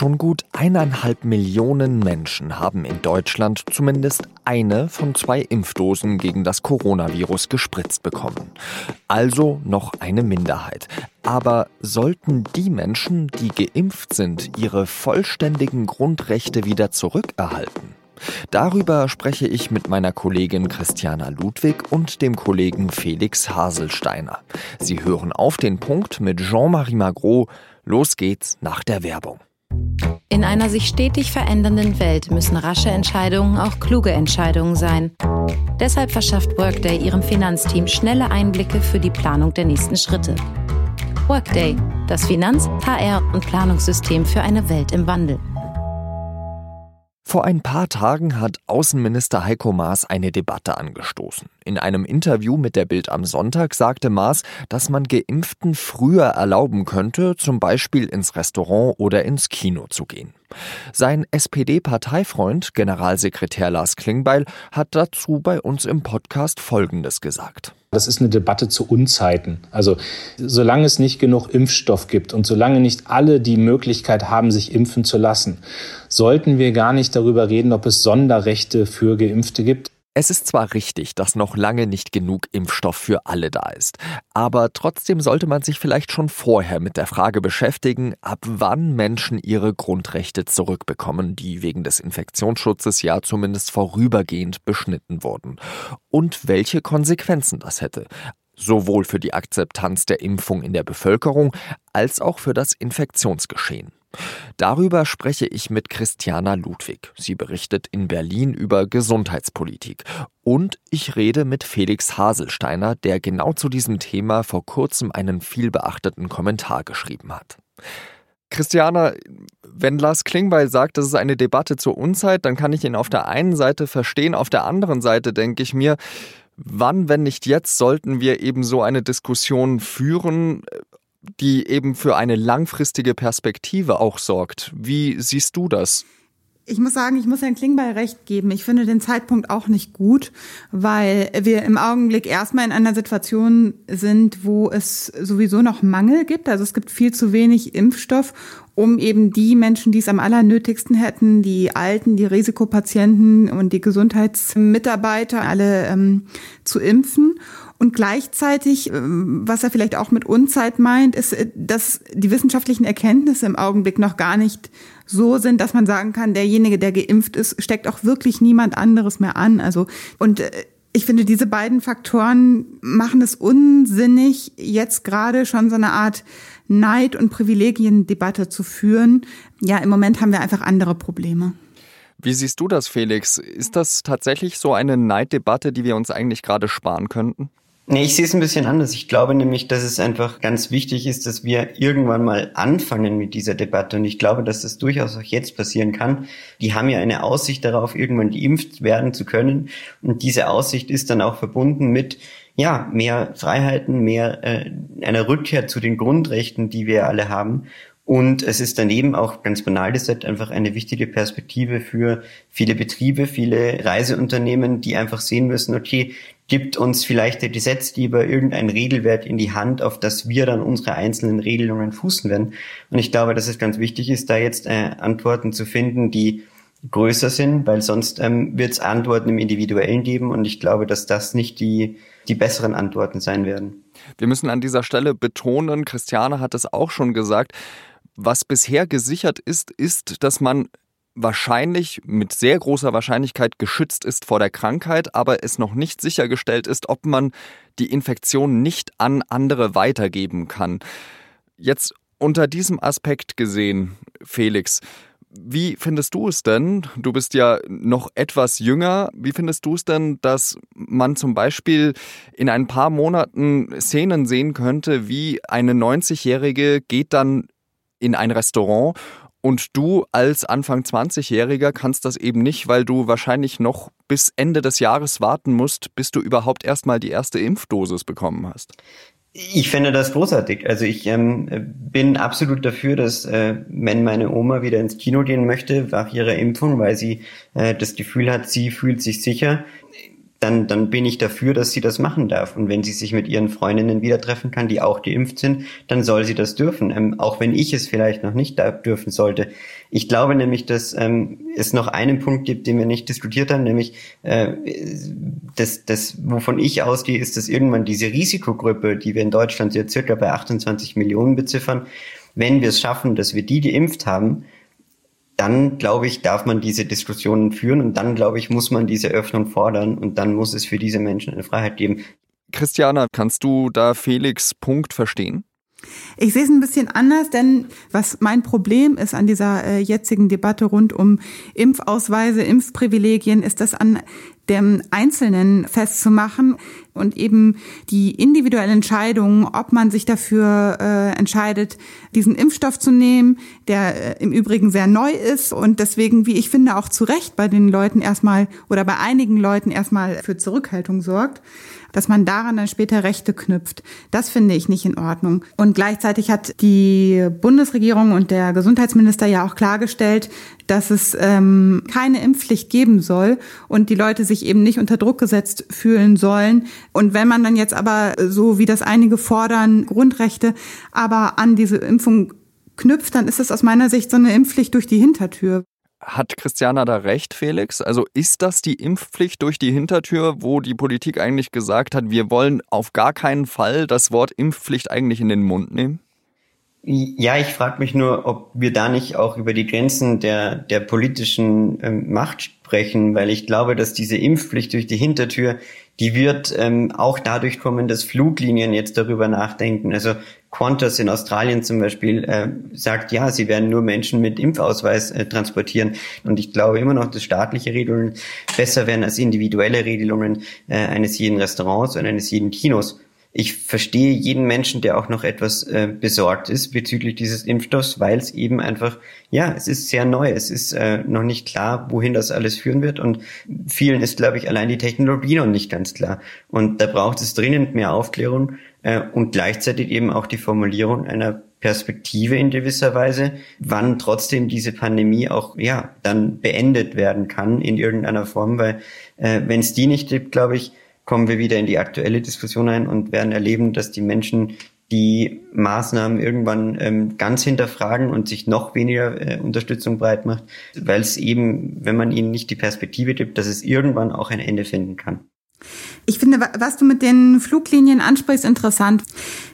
Schon gut eineinhalb Millionen Menschen haben in Deutschland zumindest eine von zwei Impfdosen gegen das Coronavirus gespritzt bekommen. Also noch eine Minderheit. Aber sollten die Menschen, die geimpft sind, ihre vollständigen Grundrechte wieder zurückerhalten? Darüber spreche ich mit meiner Kollegin Christiana Ludwig und dem Kollegen Felix Haselsteiner. Sie hören auf den Punkt mit Jean-Marie Magro. Los geht's nach der Werbung. In einer sich stetig verändernden Welt müssen rasche Entscheidungen auch kluge Entscheidungen sein. Deshalb verschafft Workday ihrem Finanzteam schnelle Einblicke für die Planung der nächsten Schritte. Workday, das Finanz-, HR- und Planungssystem für eine Welt im Wandel. Vor ein paar Tagen hat Außenminister Heiko Maas eine Debatte angestoßen. In einem Interview mit der Bild am Sonntag sagte Maas, dass man Geimpften früher erlauben könnte, zum Beispiel ins Restaurant oder ins Kino zu gehen. Sein SPD-Parteifreund, Generalsekretär Lars Klingbeil, hat dazu bei uns im Podcast Folgendes gesagt. Das ist eine Debatte zu Unzeiten. Also solange es nicht genug Impfstoff gibt und solange nicht alle die Möglichkeit haben, sich impfen zu lassen, sollten wir gar nicht darüber reden, ob es Sonderrechte für Geimpfte gibt. Es ist zwar richtig, dass noch lange nicht genug Impfstoff für alle da ist, aber trotzdem sollte man sich vielleicht schon vorher mit der Frage beschäftigen, ab wann Menschen ihre Grundrechte zurückbekommen, die wegen des Infektionsschutzes ja zumindest vorübergehend beschnitten wurden, und welche Konsequenzen das hätte sowohl für die Akzeptanz der Impfung in der Bevölkerung als auch für das Infektionsgeschehen. Darüber spreche ich mit Christiana Ludwig. Sie berichtet in Berlin über Gesundheitspolitik. Und ich rede mit Felix Haselsteiner, der genau zu diesem Thema vor kurzem einen vielbeachteten Kommentar geschrieben hat. Christiana, wenn Lars Klingbeil sagt, das ist eine Debatte zur Unzeit, dann kann ich ihn auf der einen Seite verstehen, auf der anderen Seite denke ich mir, wann, wenn nicht jetzt, sollten wir eben so eine Diskussion führen, die eben für eine langfristige Perspektive auch sorgt. Wie siehst du das? Ich muss sagen, ich muss Herrn Klingbeil recht geben. Ich finde den Zeitpunkt auch nicht gut, weil wir im Augenblick erstmal in einer Situation sind, wo es sowieso noch Mangel gibt. Also es gibt viel zu wenig Impfstoff, um eben die Menschen, die es am allernötigsten hätten, die Alten, die Risikopatienten und die Gesundheitsmitarbeiter alle ähm, zu impfen. Und gleichzeitig, ähm, was er vielleicht auch mit Unzeit meint, ist, äh, dass die wissenschaftlichen Erkenntnisse im Augenblick noch gar nicht so sind, dass man sagen kann, derjenige, der geimpft ist, steckt auch wirklich niemand anderes mehr an. Also, und äh, ich finde, diese beiden Faktoren machen es unsinnig, jetzt gerade schon so eine Art Neid- und Privilegiendebatte zu führen. Ja, im Moment haben wir einfach andere Probleme. Wie siehst du das, Felix? Ist das tatsächlich so eine Neiddebatte, die wir uns eigentlich gerade sparen könnten? Nee, ich sehe es ein bisschen anders. Ich glaube nämlich, dass es einfach ganz wichtig ist, dass wir irgendwann mal anfangen mit dieser Debatte. Und ich glaube, dass das durchaus auch jetzt passieren kann. Die haben ja eine Aussicht darauf, irgendwann geimpft werden zu können. Und diese Aussicht ist dann auch verbunden mit, ja, mehr Freiheiten, mehr äh, einer Rückkehr zu den Grundrechten, die wir alle haben. Und es ist daneben auch ganz banal gesagt einfach eine wichtige Perspektive für viele Betriebe, viele Reiseunternehmen, die einfach sehen müssen, okay, gibt uns vielleicht der Gesetzgeber irgendein Regelwert in die Hand, auf das wir dann unsere einzelnen Regelungen fußen werden. Und ich glaube, dass es ganz wichtig ist, da jetzt äh, Antworten zu finden, die größer sind, weil sonst ähm, wird es Antworten im Individuellen geben und ich glaube, dass das nicht die, die besseren Antworten sein werden. Wir müssen an dieser Stelle betonen, Christiane hat es auch schon gesagt, was bisher gesichert ist, ist, dass man wahrscheinlich mit sehr großer Wahrscheinlichkeit geschützt ist vor der Krankheit, aber es noch nicht sichergestellt ist, ob man die Infektion nicht an andere weitergeben kann. Jetzt unter diesem Aspekt gesehen, Felix, wie findest du es denn? Du bist ja noch etwas jünger. Wie findest du es denn, dass man zum Beispiel in ein paar Monaten Szenen sehen könnte, wie eine 90-Jährige geht dann in ein Restaurant und du als Anfang 20-Jähriger kannst das eben nicht, weil du wahrscheinlich noch bis Ende des Jahres warten musst, bis du überhaupt erstmal die erste Impfdosis bekommen hast. Ich finde das großartig. Also ich ähm, bin absolut dafür, dass äh, wenn meine Oma wieder ins Kino gehen möchte nach ihrer Impfung, weil sie äh, das Gefühl hat, sie fühlt sich sicher, dann, dann bin ich dafür, dass sie das machen darf. Und wenn sie sich mit ihren Freundinnen wieder treffen kann, die auch geimpft sind, dann soll sie das dürfen. Ähm, auch wenn ich es vielleicht noch nicht dürfen sollte. Ich glaube nämlich, dass ähm, es noch einen Punkt gibt, den wir nicht diskutiert haben, nämlich äh, das, das, wovon ich ausgehe, ist, dass irgendwann diese Risikogruppe, die wir in Deutschland ja circa bei 28 Millionen beziffern, wenn wir es schaffen, dass wir die geimpft haben, dann glaube ich, darf man diese Diskussionen führen und dann glaube ich, muss man diese Öffnung fordern und dann muss es für diese Menschen eine Freiheit geben. Christiana, kannst du da Felix Punkt verstehen? Ich sehe es ein bisschen anders, denn was mein Problem ist an dieser äh, jetzigen Debatte rund um Impfausweise, Impfprivilegien, ist das an dem Einzelnen festzumachen und eben die individuelle Entscheidung, ob man sich dafür äh, entscheidet, diesen Impfstoff zu nehmen, der äh, im Übrigen sehr neu ist und deswegen, wie ich finde, auch zu Recht bei den Leuten erstmal oder bei einigen Leuten erstmal für Zurückhaltung sorgt dass man daran dann später Rechte knüpft. Das finde ich nicht in Ordnung. Und gleichzeitig hat die Bundesregierung und der Gesundheitsminister ja auch klargestellt, dass es ähm, keine Impfpflicht geben soll und die Leute sich eben nicht unter Druck gesetzt fühlen sollen. Und wenn man dann jetzt aber, so wie das einige fordern, Grundrechte aber an diese Impfung knüpft, dann ist es aus meiner Sicht so eine Impfpflicht durch die Hintertür. Hat Christiana da recht, Felix? Also ist das die Impfpflicht durch die Hintertür, wo die Politik eigentlich gesagt hat, wir wollen auf gar keinen Fall das Wort Impfpflicht eigentlich in den Mund nehmen? Ja, ich frage mich nur, ob wir da nicht auch über die Grenzen der, der politischen ähm, Macht sprechen, weil ich glaube, dass diese Impfpflicht durch die Hintertür, die wird ähm, auch dadurch kommen, dass Fluglinien jetzt darüber nachdenken. Also Qantas in Australien zum Beispiel äh, sagt, ja, sie werden nur Menschen mit Impfausweis äh, transportieren. Und ich glaube immer noch, dass staatliche Regelungen besser werden als individuelle Regelungen äh, eines jeden Restaurants und eines jeden Kinos ich verstehe jeden Menschen, der auch noch etwas äh, besorgt ist bezüglich dieses Impfstoffs, weil es eben einfach, ja, es ist sehr neu, es ist äh, noch nicht klar, wohin das alles führen wird. Und vielen ist, glaube ich, allein die Technologie noch nicht ganz klar. Und da braucht es dringend mehr Aufklärung äh, und gleichzeitig eben auch die Formulierung einer Perspektive in gewisser Weise, wann trotzdem diese Pandemie auch ja dann beendet werden kann in irgendeiner Form, weil äh, wenn es die nicht gibt, glaube ich, kommen wir wieder in die aktuelle Diskussion ein und werden erleben, dass die Menschen die Maßnahmen irgendwann ähm, ganz hinterfragen und sich noch weniger äh, Unterstützung breit macht, weil es eben, wenn man ihnen nicht die Perspektive gibt, dass es irgendwann auch ein Ende finden kann. Ich finde, was du mit den Fluglinien ansprichst, interessant.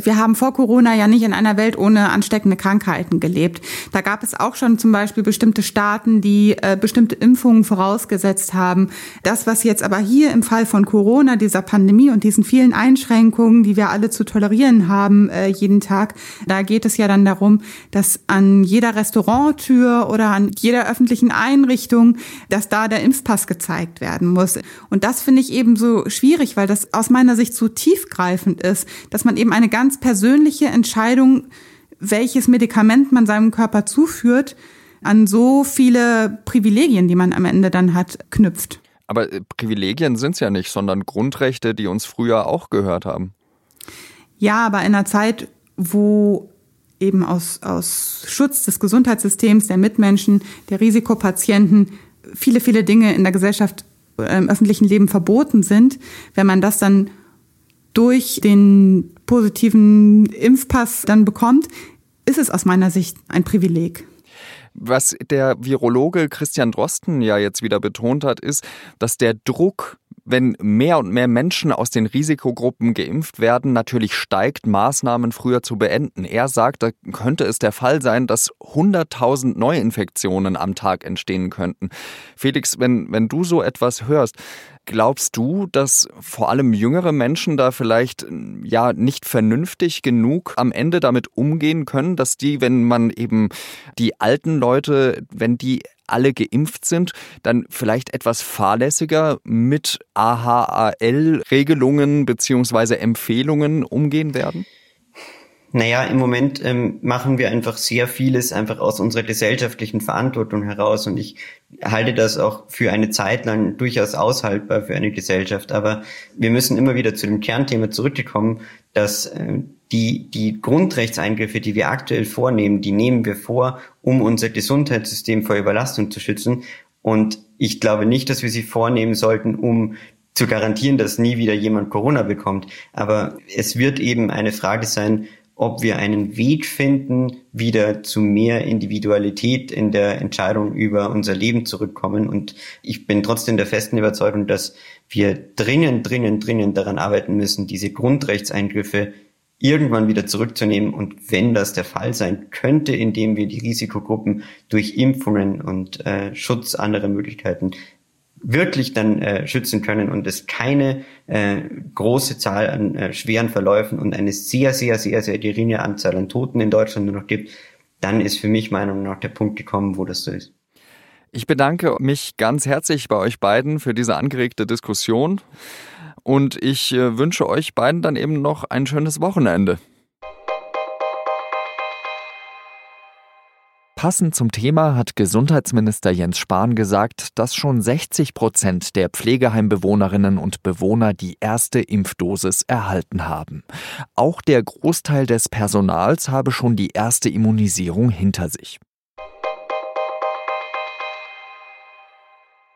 Wir haben vor Corona ja nicht in einer Welt ohne ansteckende Krankheiten gelebt. Da gab es auch schon zum Beispiel bestimmte Staaten, die äh, bestimmte Impfungen vorausgesetzt haben. Das, was jetzt aber hier im Fall von Corona, dieser Pandemie und diesen vielen Einschränkungen, die wir alle zu tolerieren haben äh, jeden Tag, da geht es ja dann darum, dass an jeder Restauranttür oder an jeder öffentlichen Einrichtung, dass da der Impfpass gezeigt werden muss. Und das finde ich eben so schwierig, weil das aus meiner Sicht so tiefgreifend ist, dass man eben eine ganz persönliche Entscheidung, welches Medikament man seinem Körper zuführt, an so viele Privilegien, die man am Ende dann hat, knüpft. Aber äh, Privilegien sind es ja nicht, sondern Grundrechte, die uns früher auch gehört haben. Ja, aber in einer Zeit, wo eben aus, aus Schutz des Gesundheitssystems, der Mitmenschen, der Risikopatienten viele, viele Dinge in der Gesellschaft im öffentlichen Leben verboten sind, wenn man das dann durch den positiven Impfpass dann bekommt, ist es aus meiner Sicht ein Privileg. Was der Virologe Christian Drosten ja jetzt wieder betont hat, ist, dass der Druck wenn mehr und mehr Menschen aus den Risikogruppen geimpft werden, natürlich steigt, Maßnahmen früher zu beenden. Er sagt, da könnte es der Fall sein, dass 100.000 Neuinfektionen am Tag entstehen könnten. Felix, wenn, wenn du so etwas hörst, glaubst du, dass vor allem jüngere Menschen da vielleicht ja nicht vernünftig genug am Ende damit umgehen können, dass die, wenn man eben die alten Leute, wenn die alle geimpft sind, dann vielleicht etwas fahrlässiger mit AHAL-Regelungen beziehungsweise Empfehlungen umgehen werden? Naja, im Moment ähm, machen wir einfach sehr vieles einfach aus unserer gesellschaftlichen Verantwortung heraus und ich halte das auch für eine Zeit lang durchaus aushaltbar für eine Gesellschaft. Aber wir müssen immer wieder zu dem Kernthema zurückkommen, dass äh, die, die Grundrechtseingriffe, die wir aktuell vornehmen, die nehmen wir vor, um unser Gesundheitssystem vor Überlastung zu schützen. Und ich glaube nicht, dass wir sie vornehmen sollten, um zu garantieren, dass nie wieder jemand Corona bekommt. Aber es wird eben eine Frage sein, ob wir einen Weg finden, wieder zu mehr Individualität in der Entscheidung über unser Leben zurückkommen. Und ich bin trotzdem der festen Überzeugung, dass wir dringend, dringend, dringend daran arbeiten müssen, diese Grundrechtseingriffe irgendwann wieder zurückzunehmen. Und wenn das der Fall sein könnte, indem wir die Risikogruppen durch Impfungen und äh, Schutz anderer Möglichkeiten wirklich dann äh, schützen können und es keine äh, große Zahl an äh, schweren Verläufen und eine sehr, sehr, sehr, sehr geringe Anzahl an Toten in Deutschland nur noch gibt, dann ist für mich Meinung nach der Punkt gekommen, wo das so ist. Ich bedanke mich ganz herzlich bei euch beiden für diese angeregte Diskussion und ich äh, wünsche euch beiden dann eben noch ein schönes Wochenende. Passend zum Thema hat Gesundheitsminister Jens Spahn gesagt, dass schon 60 Prozent der Pflegeheimbewohnerinnen und Bewohner die erste Impfdosis erhalten haben. Auch der Großteil des Personals habe schon die erste Immunisierung hinter sich.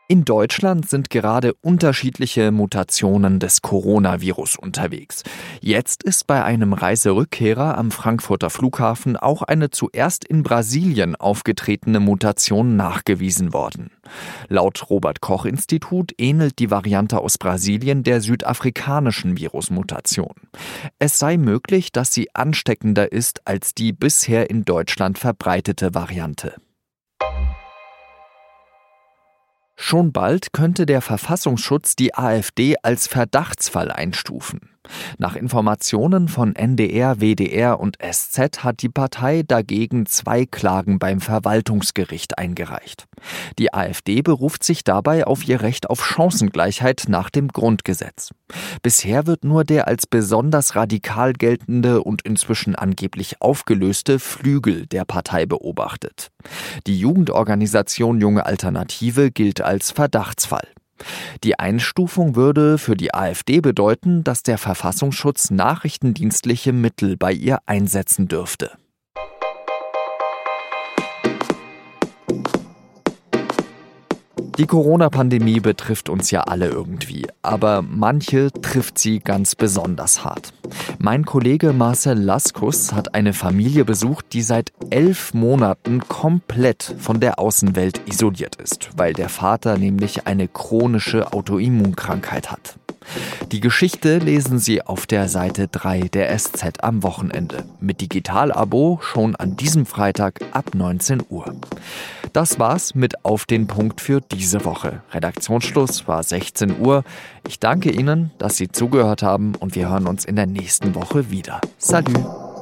In Deutschland sind gerade unterschiedliche Mutationen des Coronavirus unterwegs. Jetzt ist bei einem Reiserückkehrer am Frankfurter Flughafen auch eine zuerst in Brasilien aufgetretene Mutation nachgewiesen worden. Laut Robert Koch Institut ähnelt die Variante aus Brasilien der südafrikanischen Virusmutation. Es sei möglich, dass sie ansteckender ist als die bisher in Deutschland verbreitete Variante. Schon bald könnte der Verfassungsschutz die AfD als Verdachtsfall einstufen. Nach Informationen von NDR, WDR und SZ hat die Partei dagegen zwei Klagen beim Verwaltungsgericht eingereicht. Die AfD beruft sich dabei auf ihr Recht auf Chancengleichheit nach dem Grundgesetz. Bisher wird nur der als besonders radikal geltende und inzwischen angeblich aufgelöste Flügel der Partei beobachtet. Die Jugendorganisation Junge Alternative gilt als Verdachtsfall. Die Einstufung würde für die AfD bedeuten, dass der Verfassungsschutz nachrichtendienstliche Mittel bei ihr einsetzen dürfte. Die Corona-Pandemie betrifft uns ja alle irgendwie, aber manche trifft sie ganz besonders hart. Mein Kollege Marcel Laskus hat eine Familie besucht, die seit elf Monaten komplett von der Außenwelt isoliert ist, weil der Vater nämlich eine chronische Autoimmunkrankheit hat. Die Geschichte lesen Sie auf der Seite 3 der SZ am Wochenende. Mit Digital-Abo schon an diesem Freitag ab 19 Uhr. Das war's mit Auf den Punkt für diese Woche. Redaktionsschluss war 16 Uhr. Ich danke Ihnen, dass Sie zugehört haben und wir hören uns in der nächsten Woche wieder. Salut!